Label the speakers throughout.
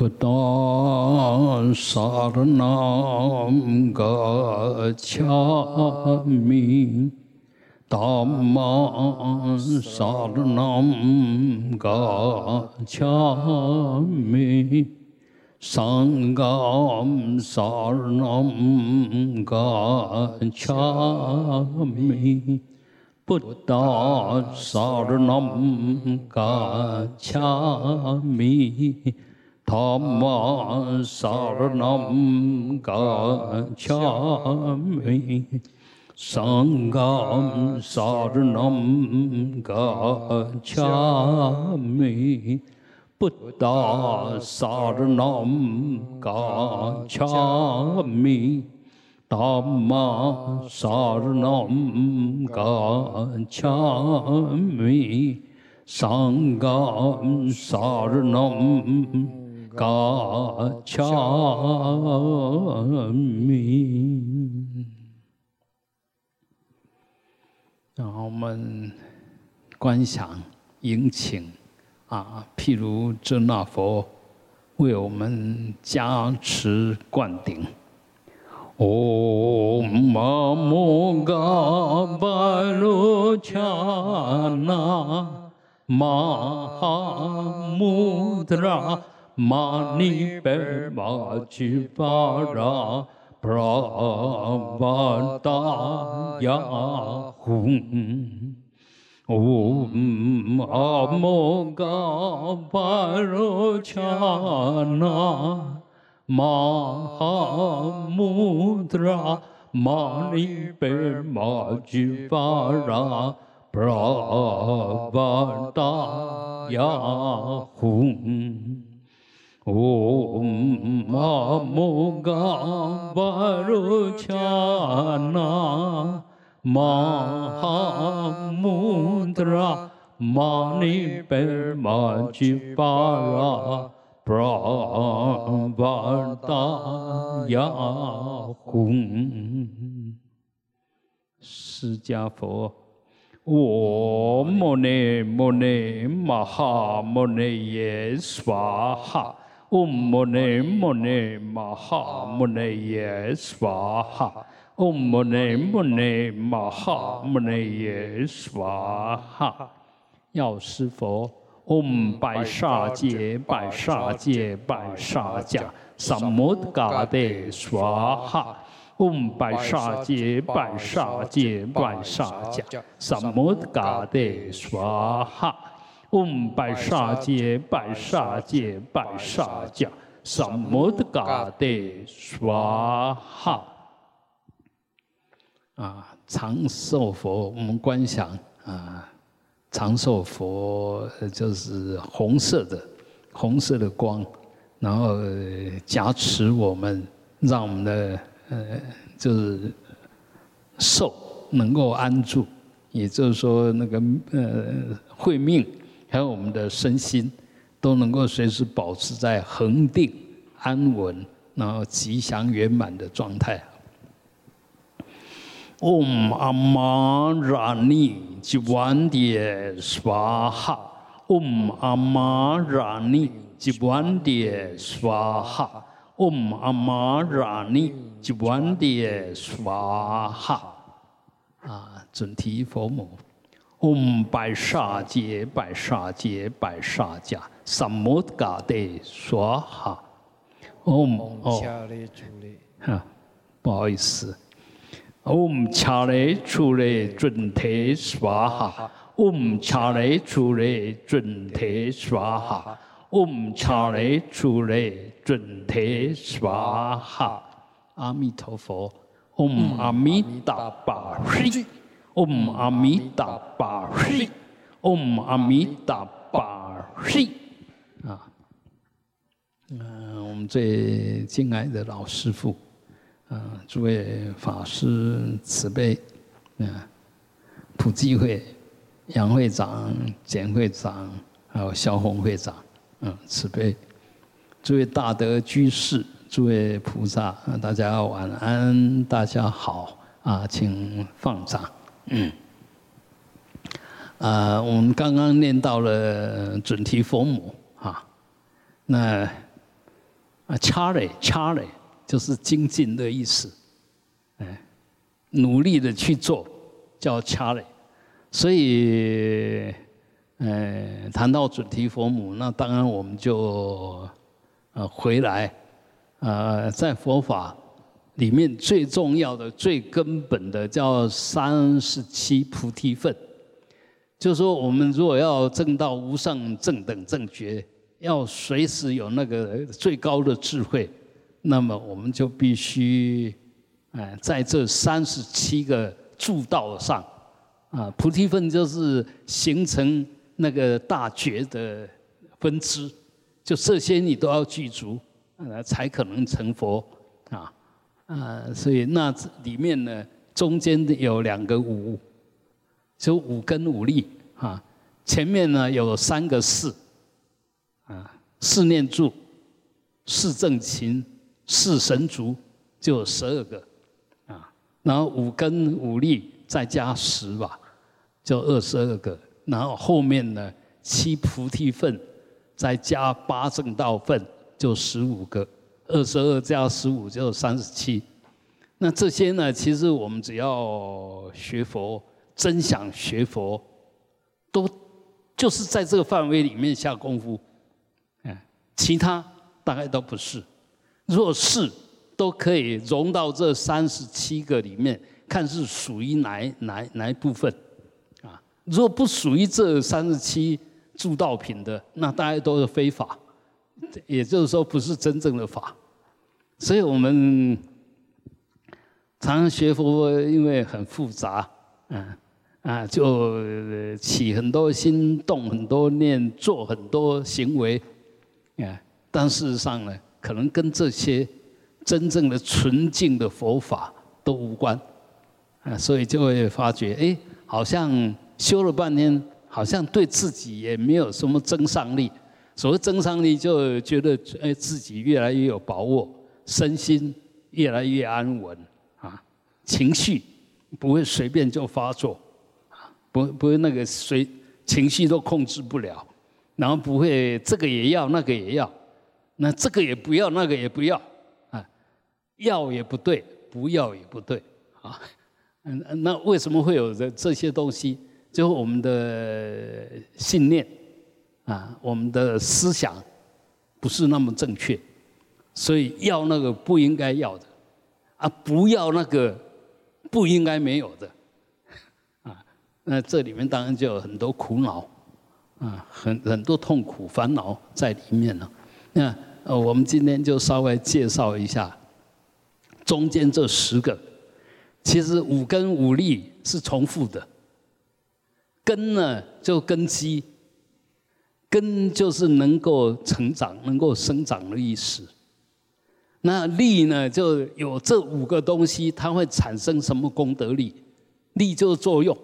Speaker 1: پتا سار نام گاچھامی تاما سار نام گاچھامی سانگام سار نام گاچھامی پتا سار نام Dhamma Saranam Gacchami Sangam Saranam Gacchami Buddha Saranam Gacchami Dhamma Saranam Gacchami Sangam Saranam Gacchami。然后我们观想、迎请啊，譬如真那佛为我们加持灌顶。Om Mamoga Balochana Mahamudra mani pe ma chi pa ra pra va ta ya hum om amoga parochana mahamudra mani pe ma chi pa ra pra va ta ya hum 我摩尼摩尼玛哈摩尼耶娑哈，唵摩尼摩尼玛哈摩尼耶娑哈，唵摩尼摩尼玛哈摩尼耶娑哈，药师佛。Om 百沙界百沙界百沙界萨摩嘎德娑哈。Om 百沙界百沙界百沙界萨摩嘎德娑哈。Om 百沙界百沙界百沙界萨摩嘎德娑哈。啊，长寿佛，我们观想啊。长寿佛就是红色的，红色的光，然后加持我们，让我们的呃就是寿能够安住，也就是说那个呃慧命，还有我们的身心都能够随时保持在恒定安稳，然后吉祥圆满的状态。Om Amarani Jivandye Swaha Om Amarani Jivandye Swaha Om Amarani Jivandye Swaha 啊，准提佛母，Om 百沙界百沙界百沙界，Samudga de Swaha，Om 哦，哈，不好意思。Om 恰雷出雷准提娑哈，Om 恰雷出雷准提娑哈，Om 恰雷出雷准提娑哈。阿弥陀佛，Om 阿弥达巴悉，Om 阿弥达巴悉，Om 阿弥达巴悉。啊，嗯，我们最敬爱的老师傅。啊，诸位法师慈悲，啊，普济会杨会长、简会长，还有萧红会长，嗯，慈悲，诸位大德居士，诸位菩萨，大家晚安，大家好，啊，请放掌，嗯，啊，我们刚刚念到了准提佛母，啊，那啊，，charlie charlie，就是精进的意思，哎，努力的去做叫 charlie，，所以，呃，谈到准提佛母，那当然我们就呃回来，呃，在佛法里面最重要的、最根本的叫三十七菩提分，就是说我们如果要证到无上正等正觉。要随时有那个最高的智慧，那么我们就必须，哎，在这三十七个助道上，啊，菩提分就是形成那个大觉的分支，就这些你都要具足，呃，才可能成佛，啊，啊，所以那里面呢，中间有两个五，就五根五力，啊，前面呢有三个四。啊，四念住，四正勤，四神足，就有十二个，啊，然后五根五力再加十吧，就二十二个，然后后面呢七菩提分，再加八正道分，就十五个，二十二加十五就三十七。那这些呢，其实我们只要学佛，真想学佛，都就是在这个范围里面下功夫。其他大概都不是，若是都可以融到这三十七个里面，看是属于哪哪哪一部分，啊，若不属于这三十七助道品的，那大家都是非法，也就是说不是真正的法。所以我们常常学佛，因为很复杂，嗯啊，就起很多心，动很多念，做很多行为。啊，但事实上呢，可能跟这些真正的纯净的佛法都无关，啊，所以就会发觉，哎，好像修了半天，好像对自己也没有什么增上力。所谓增上力，就觉得哎自己越来越有把握，身心越来越安稳，啊，情绪不会随便就发作，啊，不不会那个随情绪都控制不了。然后不会，这个也要，那个也要，那这个也不要，那个也不要，啊，要也不对，不要也不对，啊，嗯，那为什么会有这这些东西？就我们的信念，啊，我们的思想不是那么正确，所以要那个不应该要的，啊，不要那个不应该没有的，啊，那这里面当然就有很多苦恼。啊，很很多痛苦烦恼在里面呢。那呃，我们今天就稍微介绍一下中间这十个。其实五根五力是重复的，根呢就根基，根就是能够成长、能够生长的意思。那力呢，就有这五个东西，它会产生什么功德力？力就是作用。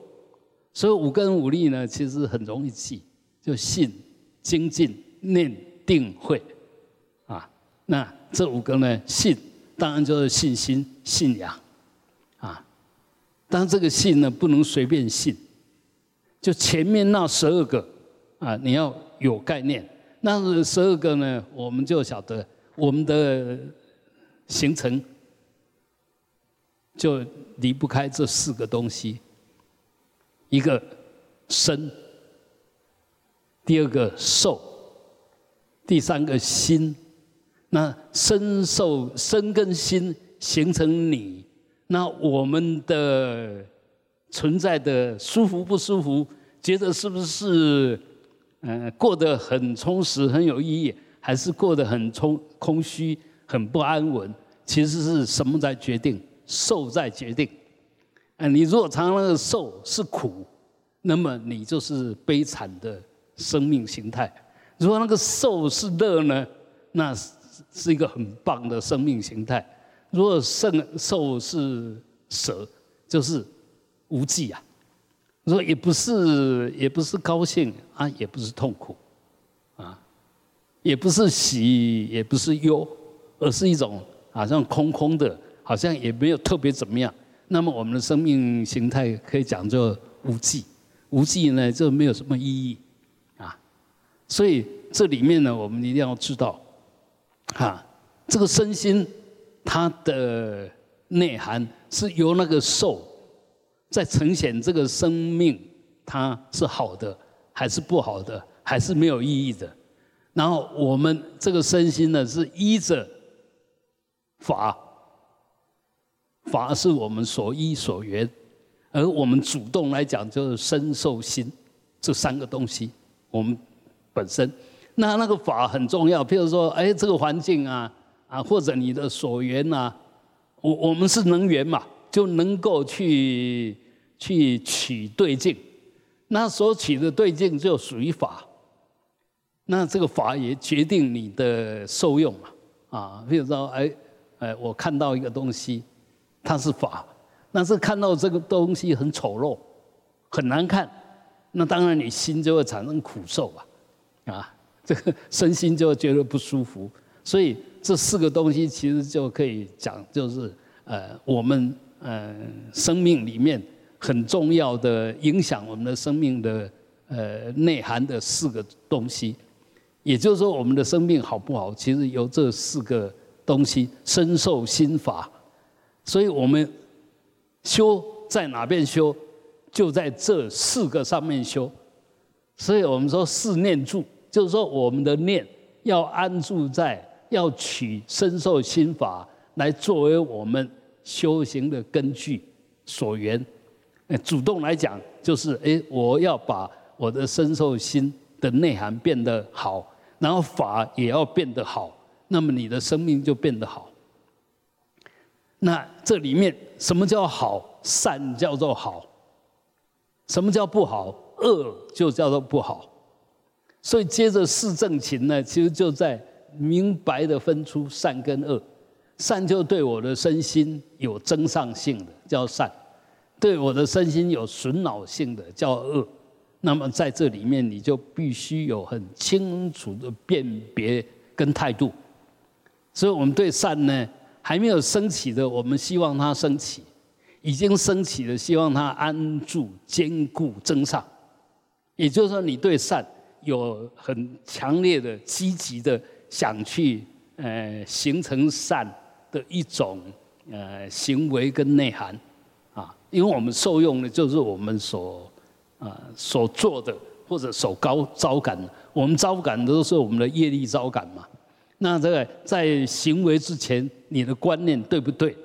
Speaker 1: 所以五根五力呢，其实很容易记。就信、精进、念、定、慧，啊，那这五个呢？信当然就是信心、信仰，啊，但这个信呢，不能随便信。就前面那十二个，啊，你要有概念。那十二个呢，我们就晓得我们的形成就离不开这四个东西，一个身。第二个受，第三个心，那身受身跟心形成你，那我们的存在的舒服不舒服，觉得是不是嗯过得很充实很有意义，还是过得很充空虚很不安稳？其实是什么在决定？受在决定。嗯，你如果常常那个受是苦，那么你就是悲惨的。生命形态，如果那个受是乐呢，那是一个很棒的生命形态；如果胜受是舍，就是无忌啊。如果也不是，也不是高兴啊，也不是痛苦，啊，也不是喜，也不是忧，而是一种好像空空的，好像也没有特别怎么样。那么我们的生命形态可以讲作无际，无际呢就没有什么意义啊。所以这里面呢，我们一定要知道，哈，这个身心它的内涵是由那个受在呈现这个生命，它是好的还是不好的，还是没有意义的。然后我们这个身心呢，是依着法，法是我们所依所缘，而我们主动来讲就是身受心这三个东西，我们本身那那个法很重要。譬如说，哎，这个环境啊，啊，或者你的所缘呐，我我们是能缘嘛，就能够去去取对境，那所取的对境就属于法。那这个法也决定你的受用嘛，啊，比如说，哎，哎，我看到一个东西，它是法，但是看到这个东西很丑陋，很难看，那当然你心就会产生苦受吧，啊，这 个身心就会觉得不舒服。所以这四个东西其实就可以讲，就是呃，我们呃生命里面很重要的影响我们的生命的呃内涵的四个东西。也就是说，我们的生命好不好，其实由这四个东西身受心法。所以我们修在哪边修，就在这四个上面修。所以我们说四念住，就是说我们的念要安住在，要取身受心法来作为我们修行的根据所缘。主动来讲，就是哎，我要把我的身受心的内涵变得好。然后法也要变得好，那么你的生命就变得好。那这里面什么叫好？善叫做好。什么叫不好？恶就叫做不好。所以接着四正勤呢，其实就在明白的分出善跟恶。善就对我的身心有增上性的叫善，对我的身心有损恼性的叫恶。那么在这里面，你就必须有很清楚的辨别跟态度。所以我们对善呢，还没有升起的，我们希望它升起；已经升起的，希望它安住、坚固、增上。也就是说，你对善有很强烈的、积极的想去呃形成善的一种呃行为跟内涵啊，因为我们受用的，就是我们所。啊，所做的或者所高招感，我们招感都是我们的业力招感嘛。那这个在行为之前，你的观念对不对？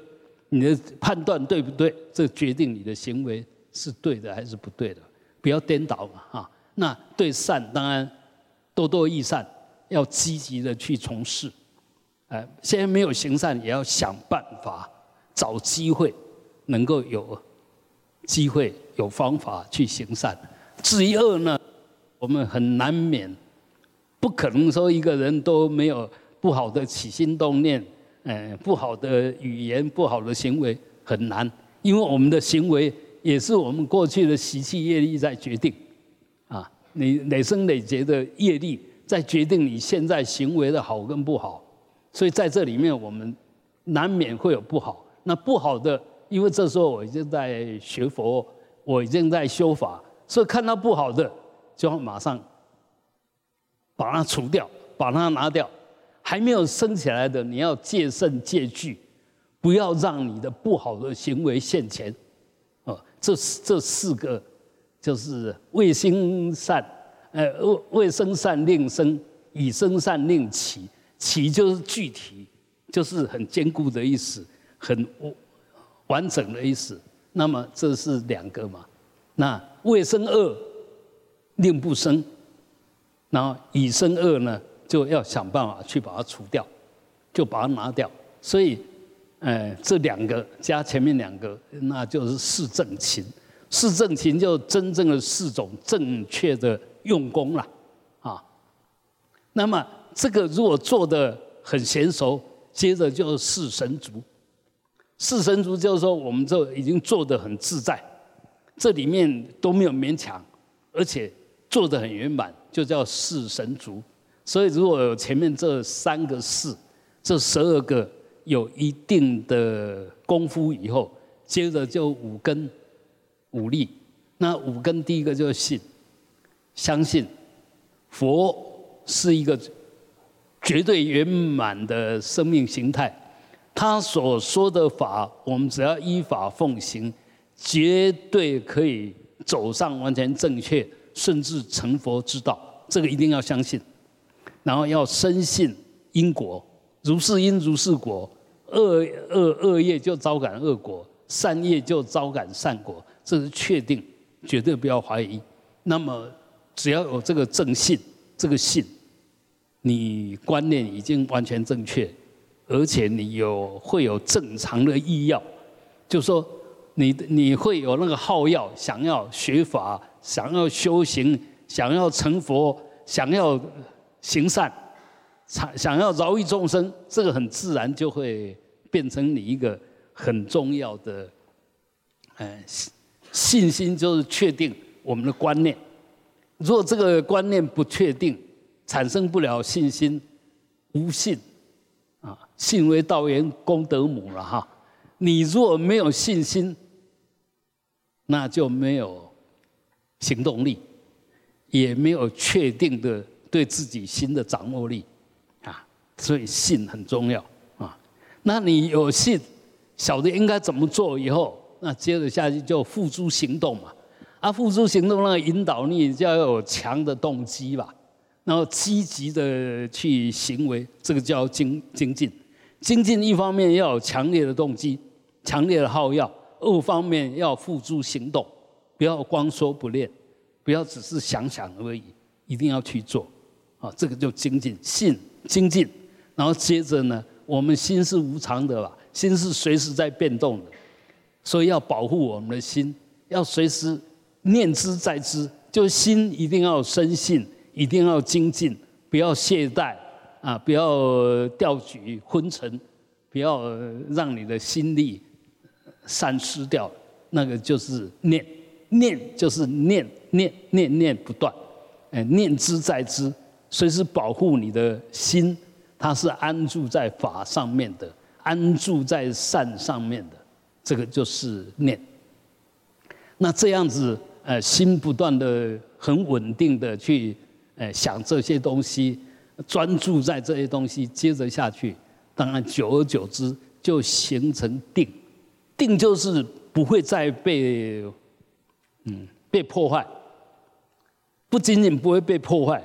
Speaker 1: 你的判断对不对？这决定你的行为是对的还是不对的。不要颠倒嘛，哈。那对善当然多多益善，要积极的去从事。哎，现在没有行善，也要想办法找机会，能够有机会。有方法去行善，至于恶呢，我们很难免，不可能说一个人都没有不好的起心动念，呃，不好的语言、不好的行为很难，因为我们的行为也是我们过去的习气业力在决定，啊，你累生累劫的业力在决定你现在行为的好跟不好，所以在这里面我们难免会有不好，那不好的，因为这时候我已经在学佛。我已经在修法，所以看到不好的，就要马上把它除掉，把它拿掉。还没有升起来的，你要戒慎戒惧，不要让你的不好的行为现前。哦，这这四个就是未心善，呃，未未生善令生，以生善令起，起就是具体，就是很坚固的意思，很完整的意思。那么这是两个嘛？那未生恶令不生，然后已生恶呢，就要想办法去把它除掉，就把它拿掉。所以，呃，这两个加前面两个，那就是四正勤。四正勤就真正的四种正确的用功了啊。那么这个如果做的很娴熟，接着就是四神足。四神足就是说，我们这已经做得很自在，这里面都没有勉强，而且做得很圆满，就叫四神足。所以，如果有前面这三个四，这十二个有一定的功夫以后，接着就五根、五力。那五根第一个就是信，相信佛是一个绝对圆满的生命形态。他所说的法，我们只要依法奉行，绝对可以走上完全正确，甚至成佛之道。这个一定要相信，然后要深信因果，如是因如是果，恶恶恶业就招感恶果，善业就招感善果，这是确定，绝对不要怀疑。那么只要有这个正信，这个信，你观念已经完全正确。而且你有会有正常的意要，就说你你会有那个好要，想要学法，想要修行，想要成佛，想要行善，想想要饶益众生，这个很自然就会变成你一个很重要的，哎，信心就是确定我们的观念。如果这个观念不确定，产生不了信心，无信啊。信为道源，功德母了哈。你若没有信心，那就没有行动力，也没有确定的对自己心的掌握力啊。所以信很重要啊。那你有信，晓得应该怎么做以后，那接着下去就付诸行动嘛。啊，付诸行动那个引导力就要有强的动机吧，然后积极的去行为，这个叫精精进。精进一方面要有强烈的动机、强烈的好要；二方面要付诸行动，不要光说不练，不要只是想想而已，一定要去做。啊，这个就精进，信精进。然后接着呢，我们心是无常的吧，心是随时在变动的，所以要保护我们的心，要随时念之在之，就心一定要深信，一定要精进，不要懈怠。啊，不要掉举昏沉，不要让你的心力散失掉，那个就是念，念就是念念念念不断，哎，念之在之，随时保护你的心，它是安住在法上面的，安住在善上面的，这个就是念。那这样子，呃，心不断的很稳定的去，呃，想这些东西。专注在这些东西，接着下去，当然久而久之就形成定。定就是不会再被，嗯，被破坏。不仅仅不会被破坏，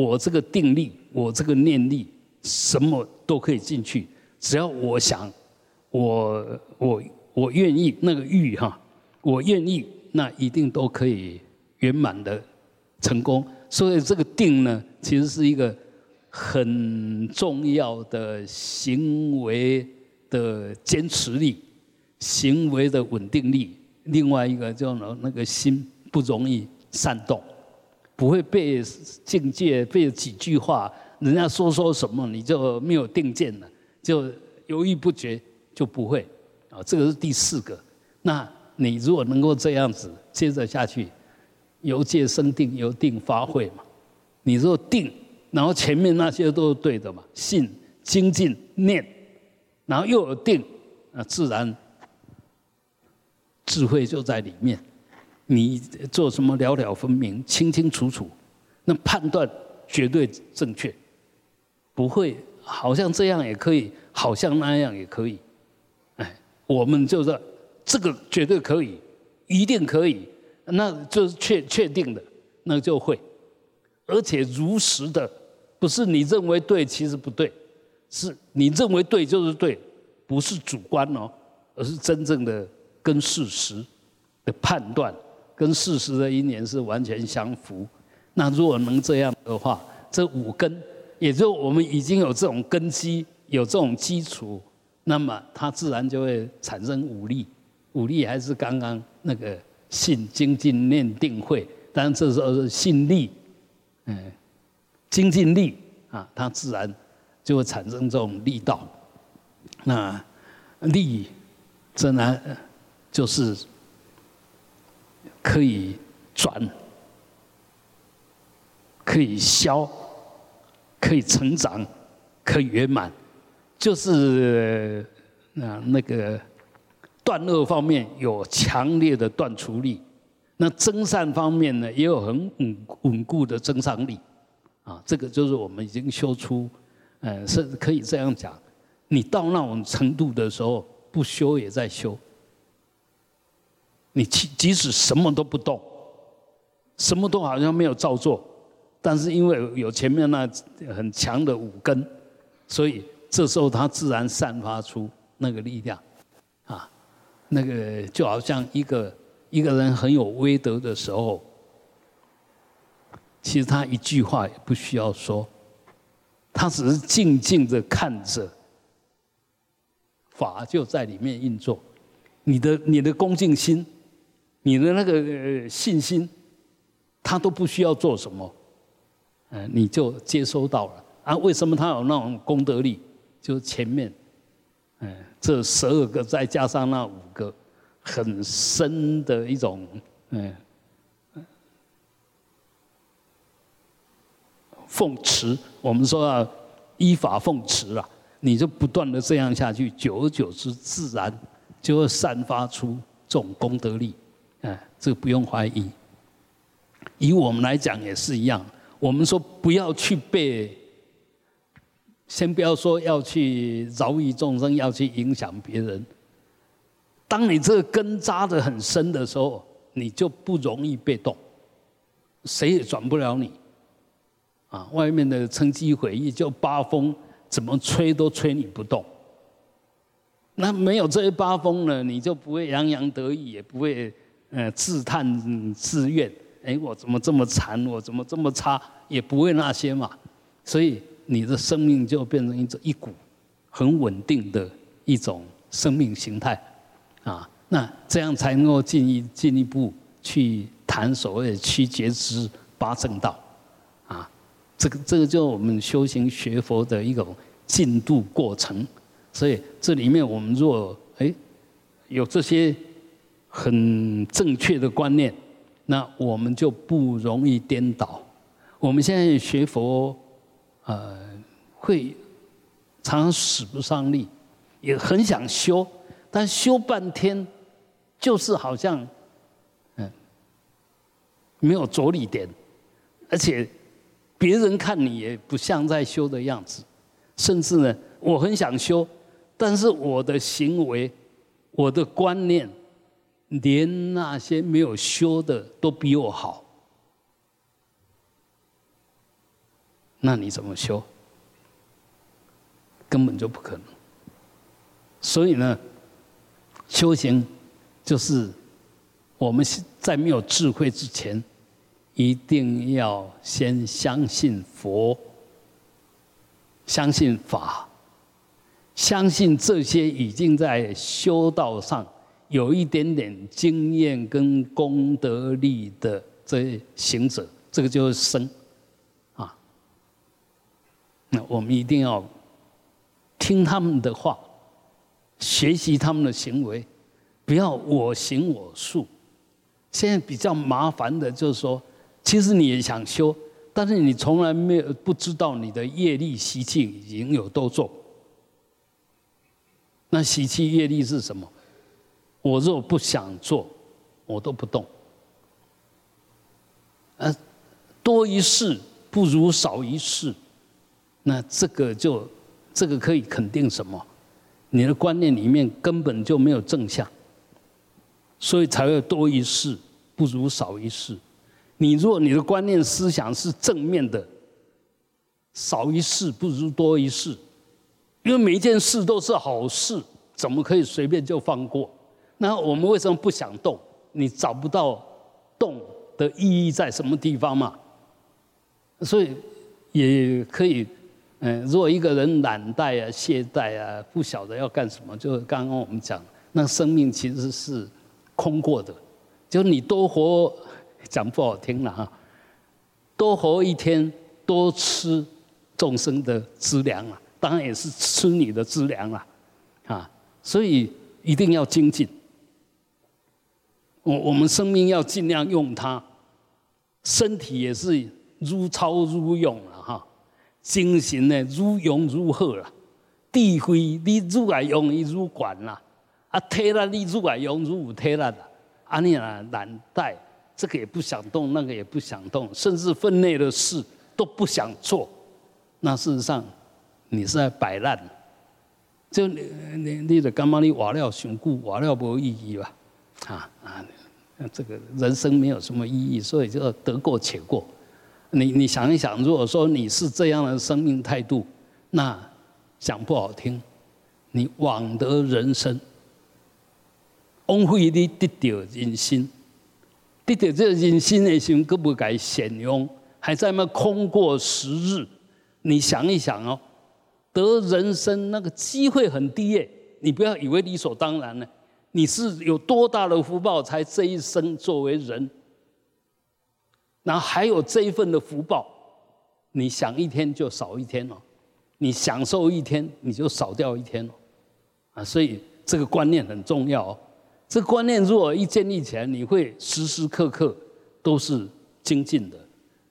Speaker 1: 我这个定力，我这个念力，什么都可以进去。只要我想，我我我愿意，那个欲哈，我愿意，那一定都可以圆满的成功。所以这个定呢，其实是一个。很重要的行为的坚持力，行为的稳定力。另外一个就那个心不容易煽动，不会被境界被几句话人家说说什么你就没有定见了，就犹豫不决就不会啊。这个是第四个。那你如果能够这样子接着下去，由戒生定，由定发慧嘛。你若定。然后前面那些都是对的嘛，信、精进、念，然后又有定，那自然智慧就在里面。你做什么了了分明、清清楚楚，那判断绝对正确，不会好像这样也可以，好像那样也可以。哎，我们就是这个绝对可以，一定可以，那就是确确定的，那就会。而且如实的，不是你认为对，其实不对，是你认为对就是对，不是主观哦，而是真正的跟事实的判断，跟事实的因缘是完全相符。那如果能这样的话，这五根，也就我们已经有这种根基，有这种基础，那么它自然就会产生武力。武力还是刚刚那个信、精进、念、定、慧，当然这时候是信力。嗯，精进力啊，它自然就会产生这种力道。那力，自然就是可以转，可以消，可以成长，可以圆满，就是啊那个断恶方面有强烈的断除力。那增善方面呢，也有很稳稳固的增上力，啊，这个就是我们已经修出嗯，是可以这样讲。你到那种程度的时候，不修也在修。你即即使什么都不动，什么都好像没有照做，但是因为有前面那很强的五根，所以这时候它自然散发出那个力量，啊，那个就好像一个一个人很有威德的时候，其实他一句话也不需要说，他只是静静的看着。法就在里面运作，你的你的恭敬心，你的那个信心，他都不需要做什么，嗯，你就接收到了啊？为什么他有那种功德力？就前面，嗯，这十二个再加上那五个，很深的一种，嗯，奉持。我们说啊，依法奉持啊。你就不断的这样下去，久而久之，自然就会散发出这种功德力，这个不用怀疑。以我们来讲也是一样，我们说不要去被，先不要说要去饶益众生，要去影响别人。当你这个根扎的很深的时候，你就不容易被动，谁也转不了你。啊，外面的趁机会议就八风。怎么吹都吹你不动，那没有这些八风呢，你就不会洋洋得意，也不会呃自叹自怨。哎，我怎么这么惨？我怎么这么差？也不会那些嘛。所以你的生命就变成一种一股很稳定的一种生命形态啊。那这样才能够进一进一步去谈所谓的七觉之八正道啊。这个这个就我们修行学佛的一种进度过程，所以这里面我们若哎有这些很正确的观念，那我们就不容易颠倒。我们现在学佛，呃，会常常使不上力，也很想修，但修半天就是好像嗯没有着力点，而且。别人看你也不像在修的样子，甚至呢，我很想修，但是我的行为、我的观念，连那些没有修的都比我好，那你怎么修？根本就不可能。所以呢，修行就是我们在没有智慧之前。一定要先相信佛，相信法，相信这些已经在修道上有一点点经验跟功德力的这行者，这个就是生啊。那我们一定要听他们的话，学习他们的行为，不要我行我素。现在比较麻烦的就是说。其实你也想修，但是你从来没有不知道你的业力习气已经有多重。那习气业力是什么？我若不想做，我都不动。呃，多一事不如少一事，那这个就这个可以肯定什么？你的观念里面根本就没有正向，所以才会多一事不如少一事。你若你的观念思想是正面的，少一事不如多一事，因为每一件事都是好事，怎么可以随便就放过？那我们为什么不想动？你找不到动的意义在什么地方嘛？所以也可以，嗯，如果一个人懒怠啊、懈怠啊，不晓得要干什么，就刚刚我们讲，那生命其实是空过的，就你多活。讲不好听了哈，多活一天，多吃众生的资粮啊，当然也是吃你的资粮啊，啊，所以一定要精进。我我们生命要尽量用它，身体也是如操如用了哈，精神呢如用如鹤了，智慧你如来用伊如管啦，啊体力你如来用如有体力啦，啊你啊难带。这个也不想动，那个也不想动，甚至分内的事都不想做。那事实上，你是在摆烂。就你你你的干嘛？你挖料雄固，挖料没意义吧？啊啊，这个人生没有什么意义，所以就得过且过。你你想一想，如果说你是这样的生命态度，那讲不好听，你枉得人生，枉费你得到人心，得到这人心的时候，可不该显用，还在那空过时日。你想一想哦。得人生那个机会很低耶，你不要以为理所当然呢。你是有多大的福报才这一生作为人，然后还有这一份的福报，你想一天就少一天了，你享受一天你就少掉一天了，啊，所以这个观念很重要哦。这观念如果一建立起来，你会时时刻刻都是精进的，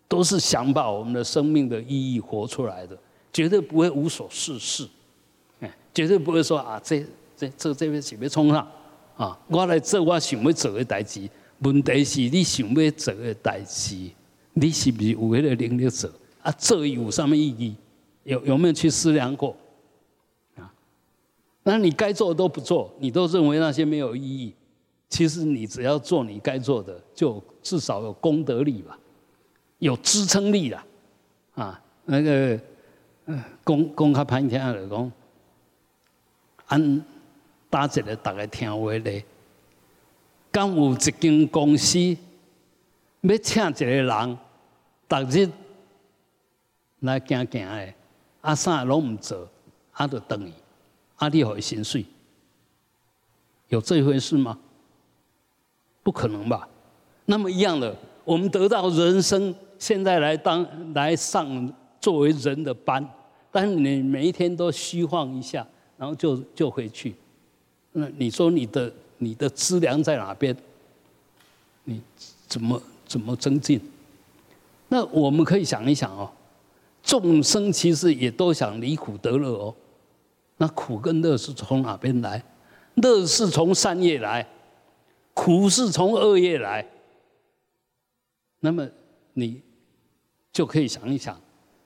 Speaker 1: 都是想把我们的生命的意义活出来的。绝对不会无所事事，哎，绝对不会说啊，这这这这边想要冲上，啊，我来做我想要做的代志。问题是你想要做的代志，你是不是有那个能力做？啊，做有什么意义？有有没有去思量过？啊，那你该做的都不做，你都认为那些没有意义。其实你只要做你该做的，就至少有功德力吧，有支撑力了，啊，那个。讲讲较歹听就讲，按打一个大家听话咧。敢有一间公司要请一个人，逐日来行行的，啊啥拢毋做，啊就等于，啊你互伊薪水，有这回事吗？不可能吧？那么一样的，我们得到人生，现在来当来上作为人的班。但是你每一天都虚晃一下，然后就就回去，那你说你的你的资粮在哪边？你怎么怎么增进？那我们可以想一想哦，众生其实也都想离苦得乐哦。那苦跟乐是从哪边来？乐是从善业来，苦是从恶业来。那么你就可以想一想。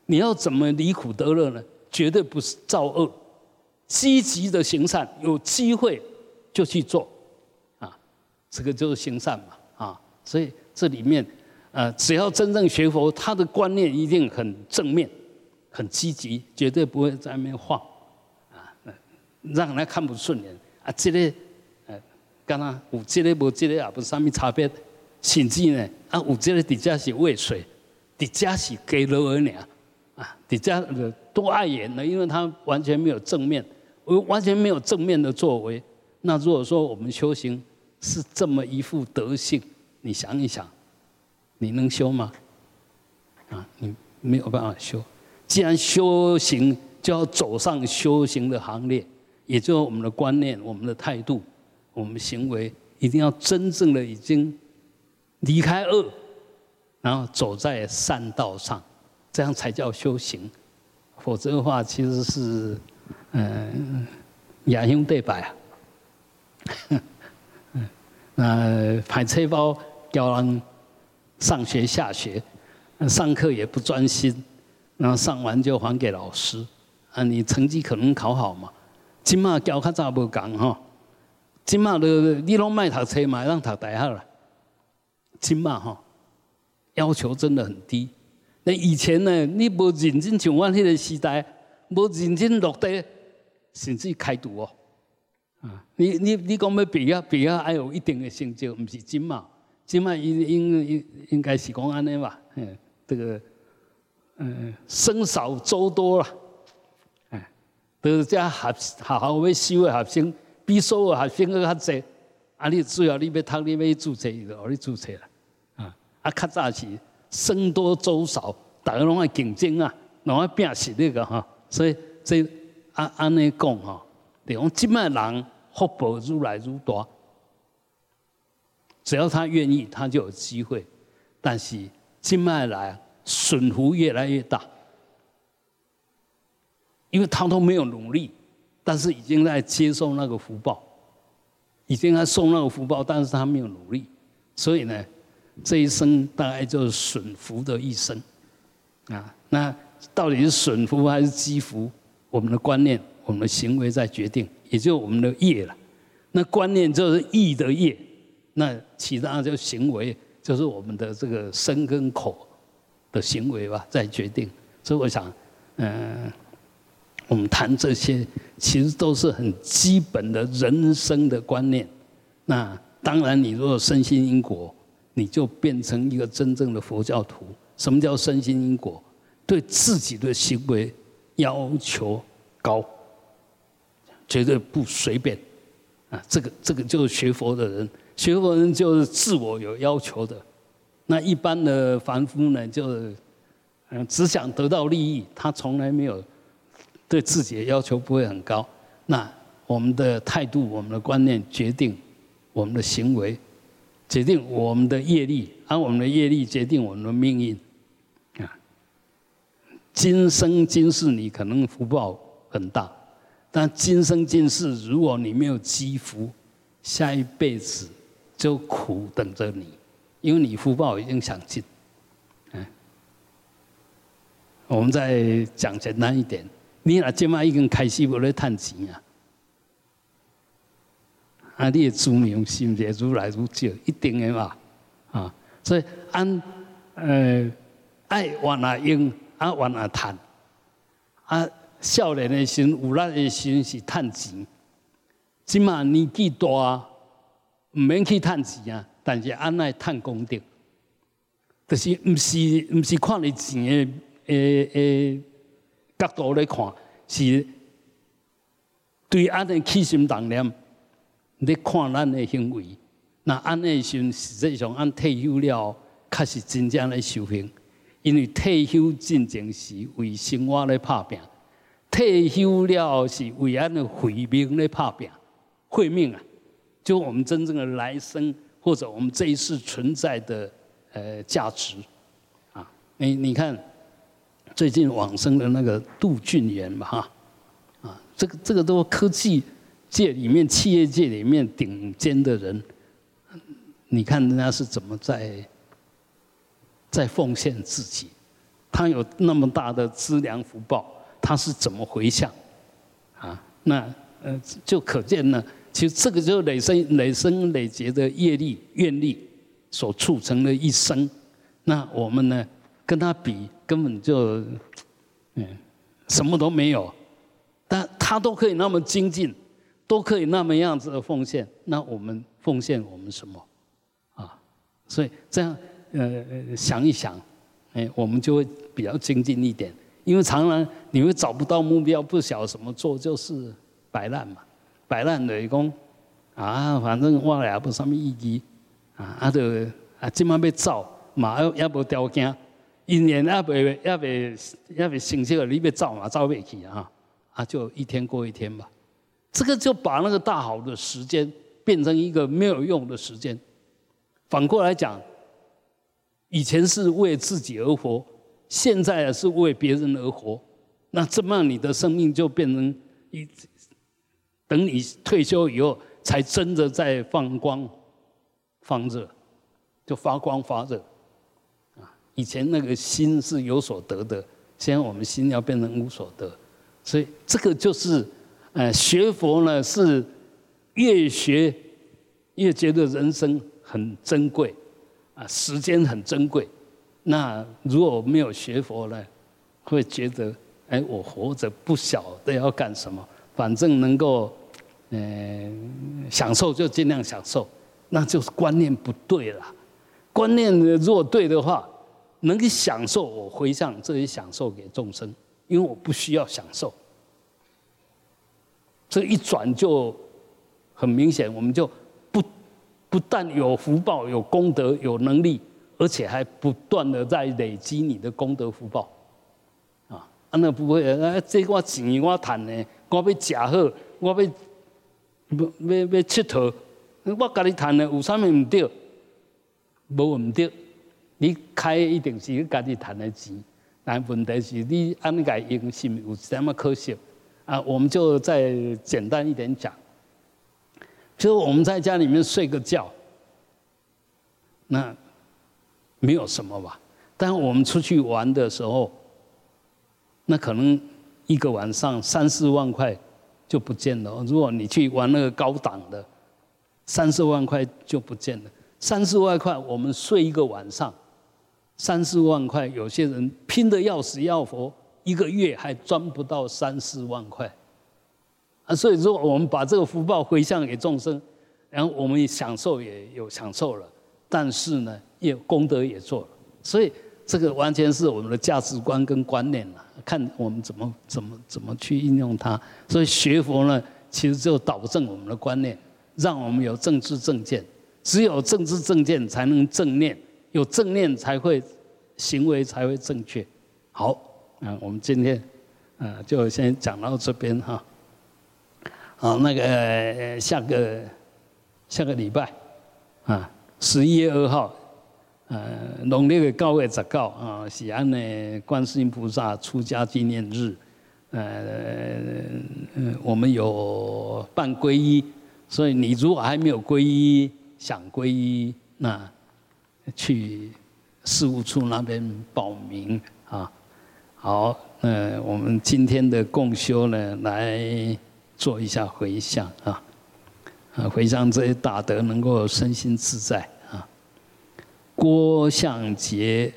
Speaker 1: 你要怎么离苦得乐呢？绝对不是造恶，积极的行善，有机会就去做，啊，这个就是行善嘛，啊，所以这里面，呃，只要真正学佛，他的观念一定很正面，很积极，绝对不会在那边晃，啊，让人看不顺眼啊，这个，呃，刚刚有这个无这个也不是什么差别，甚至呢，啊，有这个底下是渭水，底下是给了而已。啊，底下多碍眼呢，因为他完全没有正面，完全没有正面的作为。那如果说我们修行是这么一副德性，你想一想，你能修吗？啊，你没有办法修。既然修行就要走上修行的行列，也就是我们的观念、我们的态度、我们行为，一定要真正的已经离开恶，然后走在善道上。这样才叫修行，否则的话，其实是，嗯，亚兄对白啊，嗯，那，排车包教人上学下学，上课也不专心，然后上完就还给老师，啊，你成绩可能考好嘛？今嘛教较早无讲哈，今嘛的你拢卖读册嘛，让读大学了，今嘛哈，要求真的很低。那以前呢，你无认真像我迄个时代，无认真落地，甚至开除哦。啊，你你你讲要毕业，毕业还有一定的成就，唔是真嘛？真嘛应应应应该是讲安尼吧？嗯，这个嗯，生少粥多啦，哎，都只学好好要修的学生，比所有学生个较济。啊，你主要你要读，你要注册，就互你注册啦。啊，啊，较早是。生多粥少，大家拢爱竞争啊，拢爱拼实力个哈。所以这安安尼讲哈，等讲今麦人福报愈来愈大，只要他愿意，他就有机会。但是今麦来损福越来越大，因为他都没有努力，但是已经在接受那个福报，已经在受那个福报，但是他没有努力，所以呢。这一生大概就是损福的一生，啊，那到底是损福还是积福？我们的观念、我们的行为在决定，也就我们的业了。那观念就是意的业，那其他就行为就是我们的这个身跟口的行为吧，在决定。所以我想，嗯，我们谈这些其实都是很基本的人生的观念。那当然，你如果身心因果，你就变成一个真正的佛教徒。什么叫身心因果？对自己的行为要求高，绝对不随便。啊，这个这个就是学佛的人，学佛人就是自我有要求的。那一般的凡夫呢，就嗯只想得到利益，他从来没有对自己的要求不会很高。那我们的态度、我们的观念决定我们的行为，决定我们的业力，而我们的业力决定我们的命运。今生今世你可能福报很大，但今生今世如果你没有积福，下一辈子就苦等着你，因为你福报已经享尽。嗯，我们再讲简单一点，你若今麦已经开始无咧趁钱啊，啊，你的资命是不是愈来愈少？一定的嘛，啊，所以按呃爱往哪用？啊，玩啊赚，啊，少年的时有力的时是趁钱。即嘛年纪大，唔免去趁钱啊，但是安奈趁功德，就是唔是唔是看你钱的诶诶角度来看，是对安尼起心动念，你看咱的行为，那安尼时实际上安退休了，确实真正来修行。因为退休进前是为生活来拍拼，退休了是为俺的慧命来拍拼，慧命啊，就我们真正的来生或者我们这一世存在的呃价值啊。你你看最近往生的那个杜俊元嘛哈啊，这个这个都科技界里面、企业界里面顶尖的人，你看人家是怎么在。在奉献自己，他有那么大的资粮福报，他是怎么回向？啊，那呃就可见呢。其实这个就是累生累生累劫的业力愿力所促成的一生。那我们呢，跟他比根本就嗯什么都没有，但他都可以那么精进，都可以那么样子的奉献。那我们奉献我们什么？啊，所以这样。呃，想一想，哎，我们就会比较精进一点，因为常常你会找不到目标，不晓得怎么做，就是摆烂嘛。摆烂的讲啊，反正我也不什么意义啊，啊，就啊，今晚要走嘛，也无条件，一年也未也未也未成绩了，你要走嘛，走不去啊，啊，就一天过一天吧。这个就把那个大好的时间变成一个没有用的时间。反过来讲。以前是为自己而活，现在是为别人而活，那这么你的生命就变成一，等你退休以后才真的在放光、放热，就发光发热，啊！以前那个心是有所得的，现在我们心要变成无所得，所以这个就是，呃，学佛呢是越学越觉得人生很珍贵。啊，时间很珍贵。那如果没有学佛呢，会觉得，哎，我活着不晓得要干什么，反正能够，嗯，享受就尽量享受，那就是观念不对了。观念如果对的话，能够享受，我回向这些享受给众生，因为我不需要享受。这一转就很明显，我们就。不但有福报、有功德、有能力，而且还不断的在累积你的功德福报，啊，啊那不会啊，这我钱我赚的，我要吃好，我要要要要佚佗，我家己赚的有啥物唔对？无唔对，你开一定是家己赚的钱，但问题是你安尼个用是有什么可惜？啊，我们就再简单一点讲。就是我们在家里面睡个觉，那没有什么吧。但我们出去玩的时候，那可能一个晚上三四万块就不见了。如果你去玩那个高档的，三四万块就不见了。三四万块，我们睡一个晚上，三四万块，有些人拼得要死要活，一个月还赚不到三四万块。啊，所以说我们把这个福报回向给众生，然后我们也享受也有享受了，但是呢，也功德也做了。所以这个完全是我们的价值观跟观念了，看我们怎么怎么怎么去应用它。所以学佛呢，其实就导正我们的观念，让我们有正知正见。只有正知正见，才能正念；有正念，才会行为才会正确。好，啊，我们今天，啊，就先讲到这边哈。啊，那个下个下个礼拜，啊，十一月二号，呃，农历的高月十九啊，是安的观世音菩萨出家纪念日，呃，我们有办皈依，所以你如果还没有皈依。想皈依，那去事务处那边报名啊。好，那我们今天的共修呢，来做一下回向啊。啊，回向这些大德能够身心自在啊。郭向杰、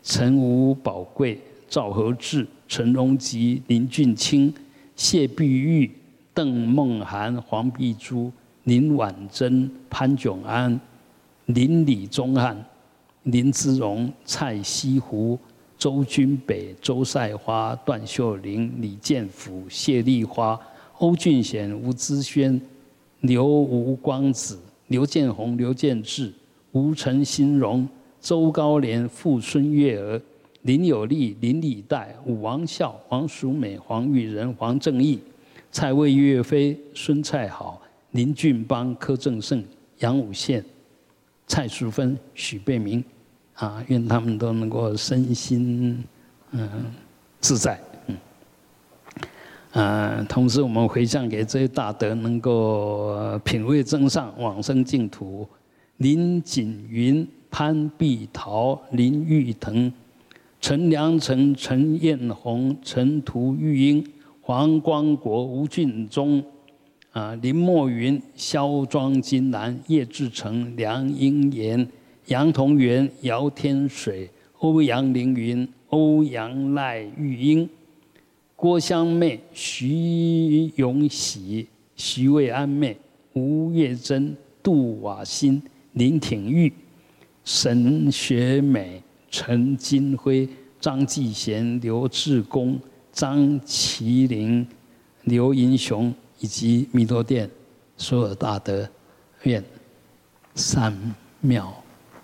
Speaker 1: 陈吴宝贵、赵和志、陈荣吉、林俊清、谢碧玉、邓梦涵、黄碧珠。林婉珍、潘炯安、林李宗汉、林之荣、蔡西湖、周君北、周赛花、段秀玲、李建福、谢丽花、欧俊贤、吴之轩、刘吴光子、刘建宏、刘建志、吴陈新荣、周高连、傅孙月娥、林有利、林礼代、武王孝、黄淑美、黄玉仁、黄正义、蔡魏岳飞、孙蔡好。林俊邦、柯正胜、杨武宪、蔡淑芬、许贝明，啊，愿他们都能够身心嗯自在，嗯，同时我们回向给这些大德，能够品味增上，往生净土。林锦云、潘碧桃、林玉腾、陈良成、陈艳红、陈图玉英、黄光国、吴俊忠。啊，林墨云、肖庄金兰、叶志成、梁英言、杨同元、姚天水、欧阳凌云、欧阳赖玉英、郭香妹、徐永喜、徐卫安妹、吴月珍、杜瓦新、林挺玉、沈雪美、陈金辉、张继贤、刘志功、张麒麟、刘银雄。以及弥陀殿所有大德，愿三妙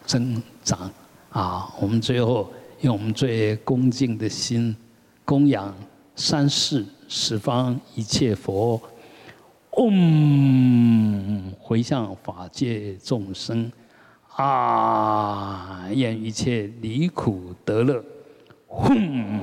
Speaker 1: 增长啊！我们最后用我们最恭敬的心供养三世十方一切佛，嗡，回向法界众生啊！愿一切离苦得乐，吽。